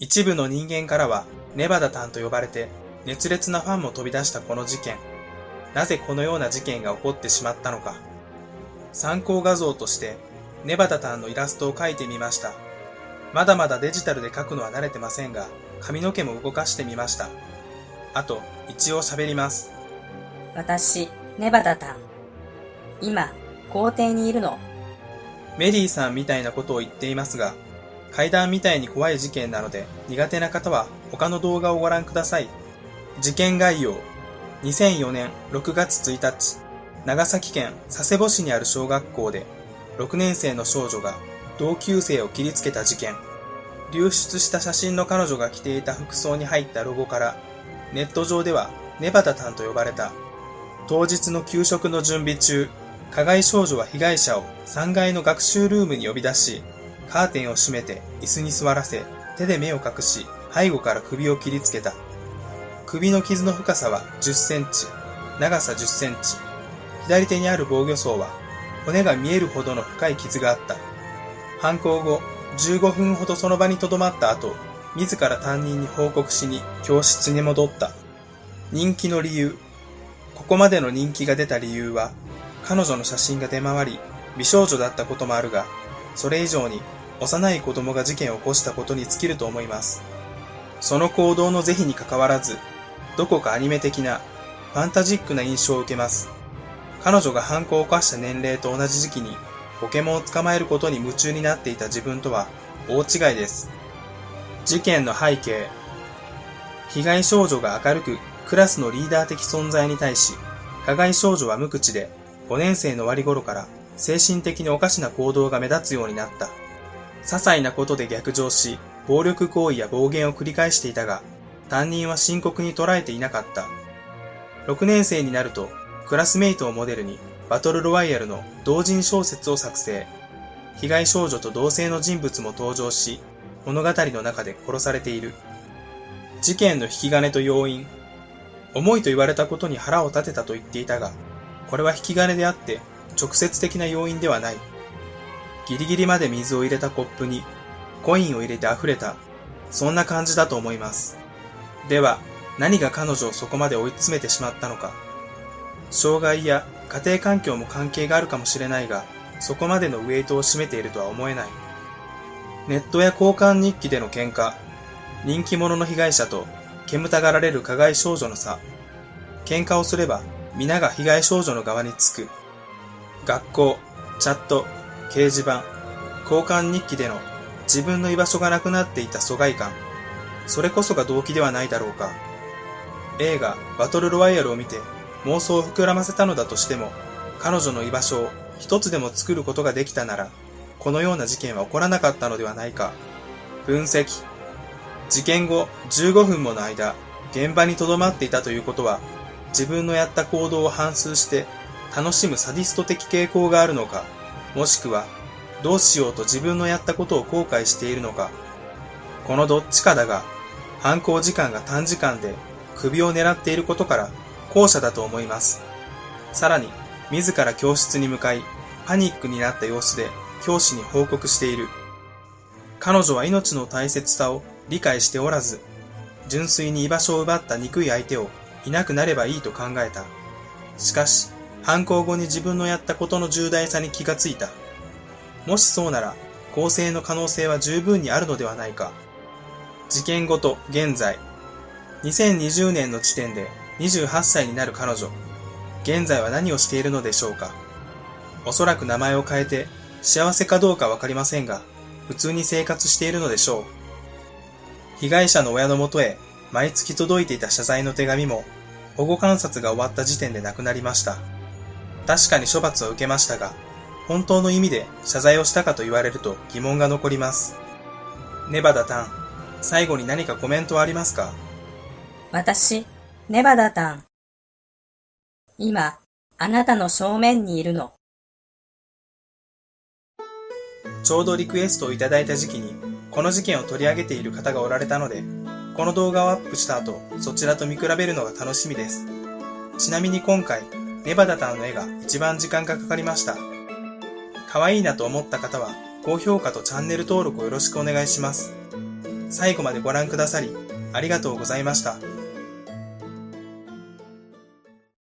一部の人間からはネバダタンと呼ばれて熱烈なファンも飛び出したこの事件。なぜこのような事件が起こってしまったのか。参考画像としてネバダタンのイラストを描いてみました。まだまだデジタルで描くのは慣れてませんが、髪の毛も動かしてみました。あと、一応喋ります。私、ネバダタン。今、校庭にいるの。メリーさんみたいなことを言っていますが、階段みたいに怖い事件なので苦手な方は他の動画をご覧ください。事件概要。2004年6月1日、長崎県佐世保市にある小学校で6年生の少女が同級生を切りつけた事件。流出した写真の彼女が着ていた服装に入ったロゴからネット上ではネバタタンと呼ばれた。当日の給食の準備中、加害少女は被害者を3階の学習ルームに呼び出し、カーテンを閉めて椅子に座らせ、手で目を隠し、背後から首を切りつけた。首の傷の深さは10センチ、長さ10センチ。左手にある防御層は、骨が見えるほどの深い傷があった。犯行後、15分ほどその場に留まった後、自ら担任に報告しに教室に戻った。人気の理由。ここまでの人気が出た理由は、彼女の写真が出回り、美少女だったこともあるが、それ以上に幼い子供が事件を起こしたことに尽きると思います。その行動の是非にかかわらず、どこかアニメ的な、ファンタジックな印象を受けます。彼女が犯行を犯した年齢と同じ時期に、ポケモンを捕まえることに夢中になっていた自分とは大違いです。事件の背景。被害少女が明るくクラスのリーダー的存在に対し、加害少女は無口で5年生の終わり頃から精神的におかしな行動が目立つようになった。些細なことで逆上し、暴力行為や暴言を繰り返していたが、担任は深刻に捉えていなかった。6年生になると、クラスメイトをモデルに、バトルロワイヤルの同人小説を作成。被害少女と同性の人物も登場し、物語の中で殺されている。事件の引き金と要因。重いと言われたことに腹を立てたと言っていたが、これは引き金であって直接的な要因ではない。ギリギリまで水を入れたコップにコインを入れて溢れた。そんな感じだと思います。では、何が彼女をそこまで追い詰めてしまったのか。障害や家庭環境も関係があるかもしれないが、そこまでのウェイトを占めているとは思えない。ネットや交換日記での喧嘩、人気者の被害者と煙たがられる加害少女の差。喧嘩をすれば皆が被害少女の側につく。学校、チャット、掲示板、交換日記での自分の居場所がなくなっていた疎外感。それこそが動機ではないだろうか。映画バトルロワイヤルを見て妄想を膨らませたのだとしても、彼女の居場所を一つでも作ることができたなら、このような事件は起こらなかったのではないか。分析。事件後15分もの間、現場に留まっていたということは、自分のやった行動を反芻して楽しむサディスト的傾向があるのか、もしくはどうしようと自分のやったことを後悔しているのか、このどっちかだが、犯行時間が短時間で首を狙っていることから後者だと思います。さらに、自ら教室に向かい、パニックになった様子で教師に報告している。彼女は命の大切さを理解しておらず、純粋に居場所を奪った憎い相手をいなくなればいいと考えた。しかし、犯行後に自分のやったことの重大さに気がついた。もしそうなら、更生の可能性は十分にあるのではないか。事件後と現在。2020年の時点で28歳になる彼女。現在は何をしているのでしょうか。おそらく名前を変えて幸せかどうかわかりませんが、普通に生活しているのでしょう。被害者の親のもとへ毎月届いていた謝罪の手紙も保護観察が終わった時点で亡くなりました。確かに処罰を受けましたが、本当の意味で謝罪をしたかと言われると疑問が残ります。ネバダタン、最後に何かコメントはありますか？私、ネバダタン。今、あなたの正面にいるの。ちょうどリクエストをいただいた時期に、この事件を取り上げている方がおられたので、この動画をアップした後、そちらと見比べるのが楽しみです。ちなみに今回、ネバダタンの絵が一番時間がかかりました。可愛いなと思った方は、高評価とチャンネル登録をよろしくお願いします。最後までご覧くださり、ありがとうございました。